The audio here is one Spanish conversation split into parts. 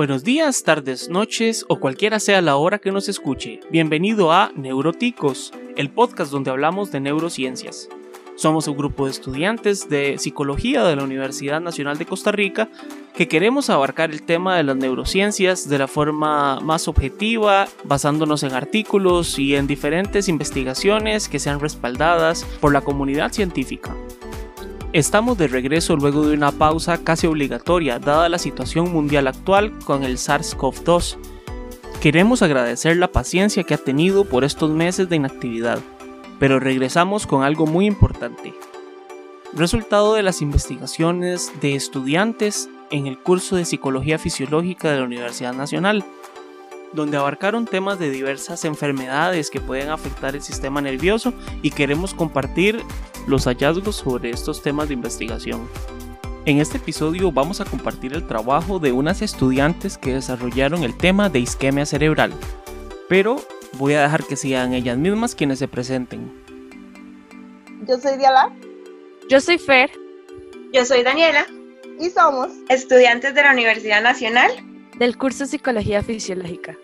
Buenos días, tardes, noches o cualquiera sea la hora que nos escuche. Bienvenido a Neuroticos, el podcast donde hablamos de neurociencias. Somos un grupo de estudiantes de psicología de la Universidad Nacional de Costa Rica que queremos abarcar el tema de las neurociencias de la forma más objetiva, basándonos en artículos y en diferentes investigaciones que sean respaldadas por la comunidad científica. Estamos de regreso luego de una pausa casi obligatoria dada la situación mundial actual con el SARS-CoV-2. Queremos agradecer la paciencia que ha tenido por estos meses de inactividad, pero regresamos con algo muy importante. Resultado de las investigaciones de estudiantes en el curso de Psicología Fisiológica de la Universidad Nacional, donde abarcaron temas de diversas enfermedades que pueden afectar el sistema nervioso y queremos compartir los hallazgos sobre estos temas de investigación. En este episodio vamos a compartir el trabajo de unas estudiantes que desarrollaron el tema de isquemia cerebral, pero voy a dejar que sean ellas mismas quienes se presenten. Yo soy Diala. Yo soy Fer. Yo soy Daniela. Y somos estudiantes de la Universidad Nacional del curso Psicología Fisiológica.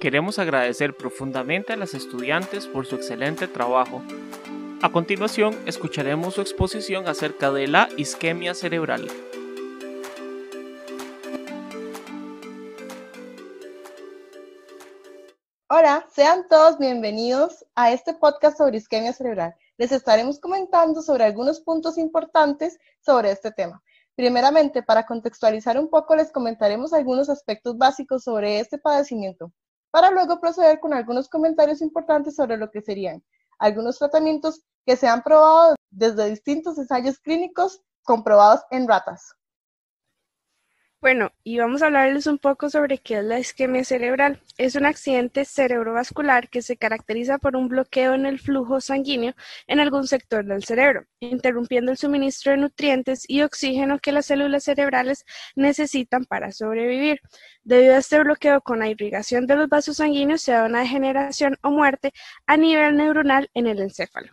Queremos agradecer profundamente a las estudiantes por su excelente trabajo. A continuación, escucharemos su exposición acerca de la isquemia cerebral. Hola, sean todos bienvenidos a este podcast sobre isquemia cerebral. Les estaremos comentando sobre algunos puntos importantes sobre este tema. Primeramente, para contextualizar un poco, les comentaremos algunos aspectos básicos sobre este padecimiento, para luego proceder con algunos comentarios importantes sobre lo que serían algunos tratamientos que se han probado desde distintos ensayos clínicos comprobados en ratas. Bueno, y vamos a hablarles un poco sobre qué es la isquemia cerebral. Es un accidente cerebrovascular que se caracteriza por un bloqueo en el flujo sanguíneo en algún sector del cerebro, interrumpiendo el suministro de nutrientes y oxígeno que las células cerebrales necesitan para sobrevivir. Debido a este bloqueo con la irrigación de los vasos sanguíneos se da una degeneración o muerte a nivel neuronal en el encéfalo.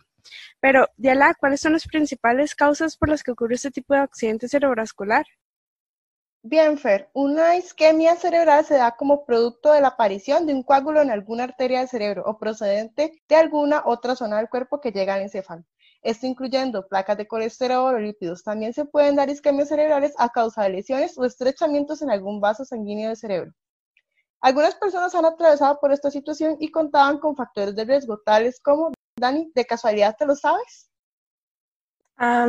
Pero, Diala, ¿cuáles son las principales causas por las que ocurre este tipo de accidente cerebrovascular? Bien, Fer, una isquemia cerebral se da como producto de la aparición de un coágulo en alguna arteria del cerebro o procedente de alguna otra zona del cuerpo que llega al encéfalo. Esto incluyendo placas de colesterol o lípidos. También se pueden dar isquemias cerebrales a causa de lesiones o estrechamientos en algún vaso sanguíneo del cerebro. Algunas personas han atravesado por esta situación y contaban con factores de riesgo, tales como, Dani, ¿de casualidad te lo sabes?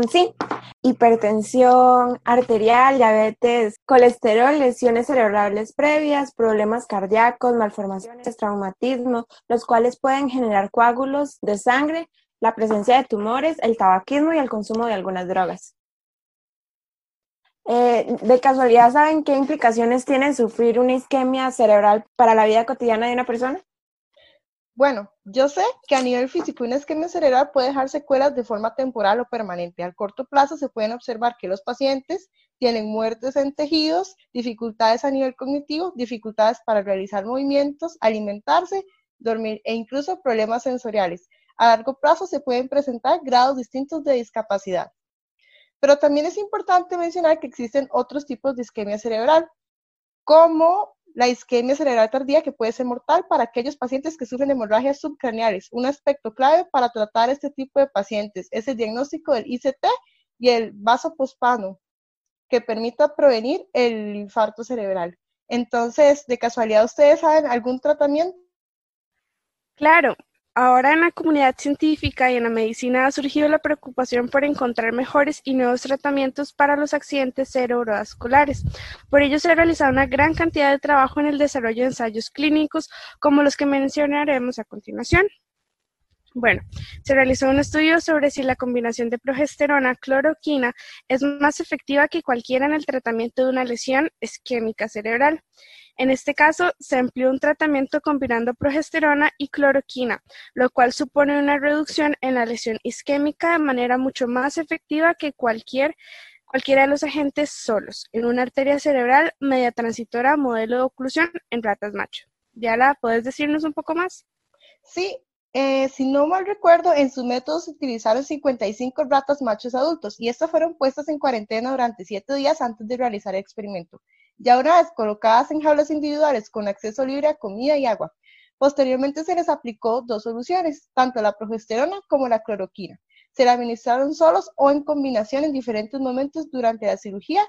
Sí, hipertensión arterial, diabetes, colesterol, lesiones cerebrales previas, problemas cardíacos, malformaciones, traumatismo, los cuales pueden generar coágulos de sangre, la presencia de tumores, el tabaquismo y el consumo de algunas drogas. Eh, de casualidad, ¿saben qué implicaciones tiene sufrir una isquemia cerebral para la vida cotidiana de una persona? Bueno, yo sé que a nivel físico una isquemia cerebral puede dejar secuelas de forma temporal o permanente. Al corto plazo se pueden observar que los pacientes tienen muertes en tejidos, dificultades a nivel cognitivo, dificultades para realizar movimientos, alimentarse, dormir e incluso problemas sensoriales. A largo plazo se pueden presentar grados distintos de discapacidad. Pero también es importante mencionar que existen otros tipos de isquemia cerebral, como la isquemia cerebral tardía que puede ser mortal para aquellos pacientes que sufren hemorragias subcraneales. Un aspecto clave para tratar este tipo de pacientes es el diagnóstico del ICT y el vaso pospano, que permita prevenir el infarto cerebral. Entonces, de casualidad, ¿ustedes saben algún tratamiento? Claro, Ahora en la comunidad científica y en la medicina ha surgido la preocupación por encontrar mejores y nuevos tratamientos para los accidentes cerebrovasculares. Por ello se ha realizado una gran cantidad de trabajo en el desarrollo de ensayos clínicos como los que mencionaremos a continuación. Bueno, se realizó un estudio sobre si la combinación de progesterona cloroquina es más efectiva que cualquiera en el tratamiento de una lesión isquémica cerebral. En este caso, se empleó un tratamiento combinando progesterona y cloroquina, lo cual supone una reducción en la lesión isquémica de manera mucho más efectiva que cualquier, cualquiera de los agentes solos en una arteria cerebral media transitora modelo de oclusión en ratas macho. ¿Ya puedes decirnos un poco más? Sí, eh, si no mal recuerdo, en su método se utilizaron 55 ratas machos adultos y estas fueron puestas en cuarentena durante 7 días antes de realizar el experimento. Ya una vez colocadas en jaulas individuales con acceso libre a comida y agua. Posteriormente se les aplicó dos soluciones, tanto la progesterona como la cloroquina. Se la administraron solos o en combinación en diferentes momentos durante la cirugía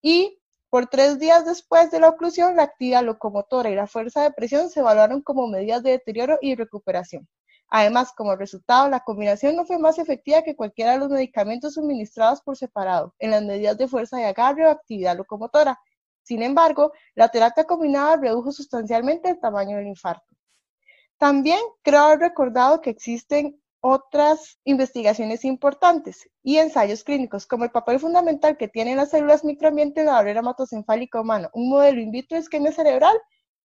y por tres días después de la oclusión, la actividad locomotora y la fuerza de presión se evaluaron como medidas de deterioro y recuperación. Además, como resultado, la combinación no fue más efectiva que cualquiera de los medicamentos suministrados por separado en las medidas de fuerza de agarre o actividad locomotora. Sin embargo, la terapia combinada redujo sustancialmente el tamaño del infarto. También creo haber recordado que existen otras investigaciones importantes y ensayos clínicos, como el papel fundamental que tienen las células microambiente de la barrera hematoencefálica humana, un modelo in vitro de isquemia cerebral,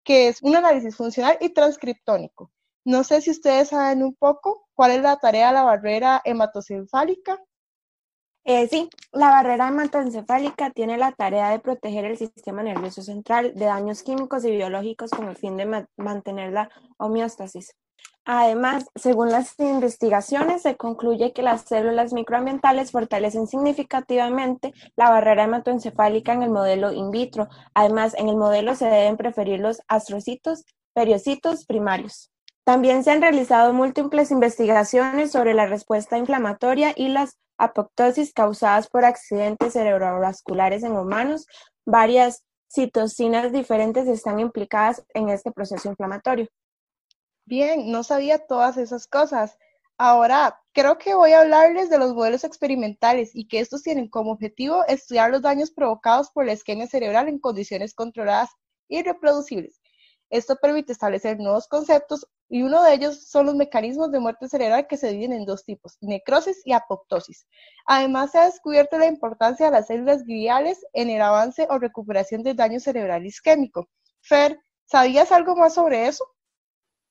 que es un análisis funcional y transcriptónico. No sé si ustedes saben un poco cuál es la tarea de la barrera hematoencefálica. Eh, sí, la barrera hematoencefálica tiene la tarea de proteger el sistema nervioso central de daños químicos y biológicos con el fin de mantener la homeostasis. Además, según las investigaciones, se concluye que las células microambientales fortalecen significativamente la barrera hematoencefálica en el modelo in vitro. Además, en el modelo se deben preferir los astrocitos, periocitos primarios. También se han realizado múltiples investigaciones sobre la respuesta inflamatoria y las apoptosis causadas por accidentes cerebrovasculares en humanos. Varias citocinas diferentes están implicadas en este proceso inflamatorio. Bien, no sabía todas esas cosas. Ahora, creo que voy a hablarles de los modelos experimentales y que estos tienen como objetivo estudiar los daños provocados por la isquemia cerebral en condiciones controladas y reproducibles. Esto permite establecer nuevos conceptos y uno de ellos son los mecanismos de muerte cerebral que se dividen en dos tipos, necrosis y apoptosis. Además, se ha descubierto la importancia de las células gliales en el avance o recuperación del daño cerebral isquémico. Fer, ¿sabías algo más sobre eso?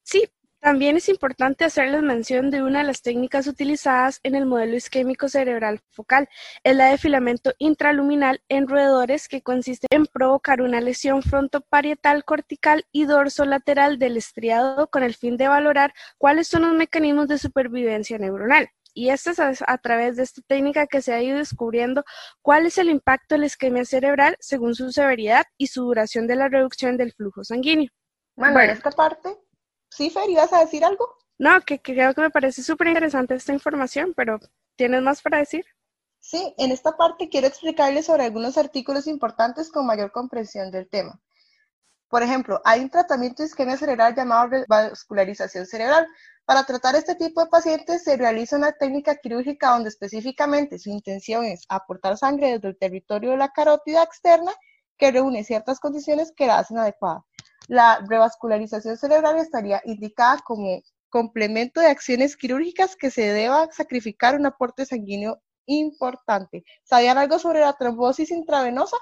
Sí, también es importante hacerles mención de una de las técnicas utilizadas en el modelo isquémico cerebral focal, es la de filamento intraluminal en roedores que consiste en provocar una lesión frontoparietal cortical y dorsolateral del estriado con el fin de valorar cuáles son los mecanismos de supervivencia neuronal. Y esto es a, través de esta técnica que se ha ido descubriendo cuál es el impacto de la isquemia cerebral según su severidad y su duración de la reducción del flujo sanguíneo. Bueno, en esta parte Sí, Fer, ¿ibas a decir algo? No, que, creo que me parece súper interesante esta información, pero ¿tienes más para decir? Sí, en esta parte quiero explicarles sobre algunos artículos importantes con mayor comprensión del tema. Por ejemplo, hay un tratamiento de isquemia cerebral llamado revascularización cerebral. Para tratar este tipo de pacientes se realiza una técnica quirúrgica donde específicamente su intención es aportar sangre desde el territorio de la carótida externa que reúne ciertas condiciones que la hacen adecuada la revascularización cerebral estaría indicada como complemento de acciones quirúrgicas que se deba sacrificar un aporte sanguíneo importante. ¿Sabían algo sobre la trombosis intravenosa?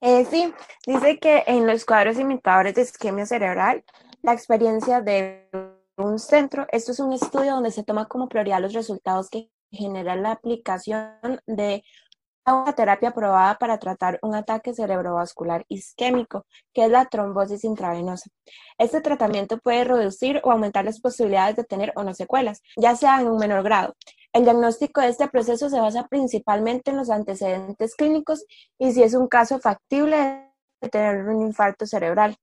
Eh, sí, dice que en los cuadros imitadores de isquemia cerebral, la experiencia de un centro, esto es un estudio donde se toma como prioridad los resultados que genera la aplicación de una terapia aprobada para tratar un ataque cerebrovascular isquémico, que es la trombosis intravenosa. Este tratamiento puede reducir o aumentar las posibilidades de tener o no secuelas, ya sea en un menor grado. El diagnóstico de este proceso se basa principalmente en los antecedentes clínicos y si es un caso factible de tener un infarto cerebral.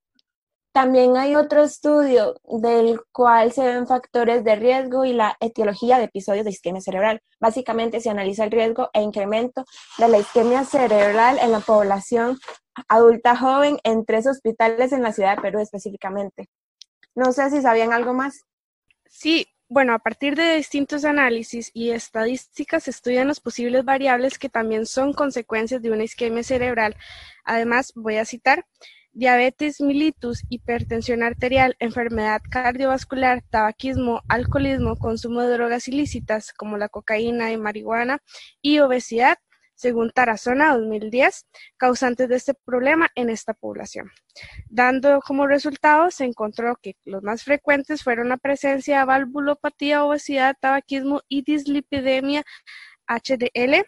También hay otro estudio del cual se ven factores de riesgo y la etiología de episodios de isquemia cerebral. Básicamente se analiza el riesgo e incremento de la isquemia cerebral en la población adulta joven en tres hospitales en la ciudad de Perú específicamente. No sé si sabían algo más. Sí, bueno, a partir de distintos análisis y estadísticas se estudian las posibles variables que también son consecuencias de una isquemia cerebral. Además, voy a citar, diabetes mellitus, hipertensión arterial, enfermedad cardiovascular, tabaquismo, alcoholismo, consumo de drogas ilícitas como la cocaína y marihuana y obesidad, según Tarazona 2010, causantes de este problema en esta población. Dando como resultado, se encontró que los más frecuentes fueron la presencia de valvulopatía, obesidad, tabaquismo y dislipidemia HDL,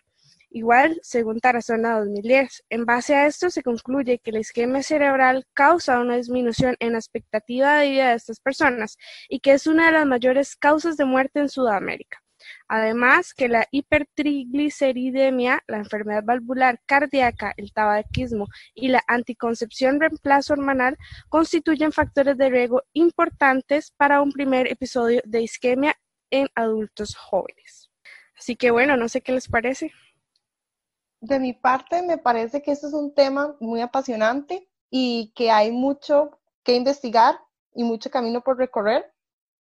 Igual, según Tarazona 2010, en base a esto se concluye que la isquemia cerebral causa una disminución en la expectativa de vida de estas personas y que es una de las mayores causas de muerte en Sudamérica. Además, que la hipertrigliceridemia, la enfermedad valvular cardíaca, el tabaquismo y la anticoncepción reemplazo hormonal constituyen factores de riesgo importantes para un primer episodio de isquemia en adultos jóvenes. Así que bueno, no sé qué les parece. De mi parte, me parece que este es un tema muy apasionante y que hay mucho que investigar y mucho camino por recorrer,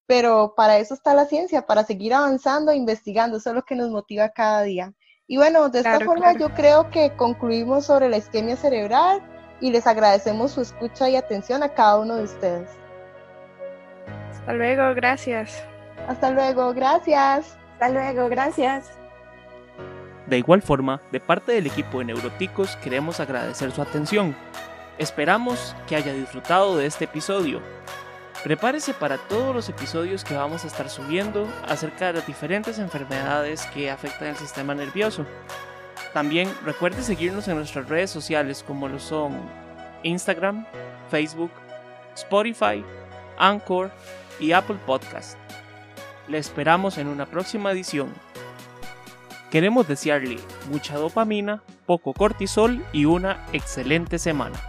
pero para eso está la ciencia, para seguir avanzando e investigando, eso es lo que nos motiva cada día. Y bueno, de esta forma yo creo que concluimos sobre la isquemia cerebral y les agradecemos su escucha y atención a cada uno de ustedes. Hasta luego, gracias. Hasta luego, gracias. Hasta luego, gracias. De igual forma, de parte del equipo de Neuroticos queremos agradecer su atención. Esperamos que haya disfrutado de este episodio. Prepárese para todos los episodios que vamos a estar subiendo acerca de las diferentes enfermedades que afectan el sistema nervioso. También recuerde seguirnos en nuestras redes sociales como lo son Instagram, Facebook, Spotify, Anchor y Apple Podcast. Le esperamos en una próxima edición. Queremos desearle mucha dopamina, poco cortisol y una excelente semana.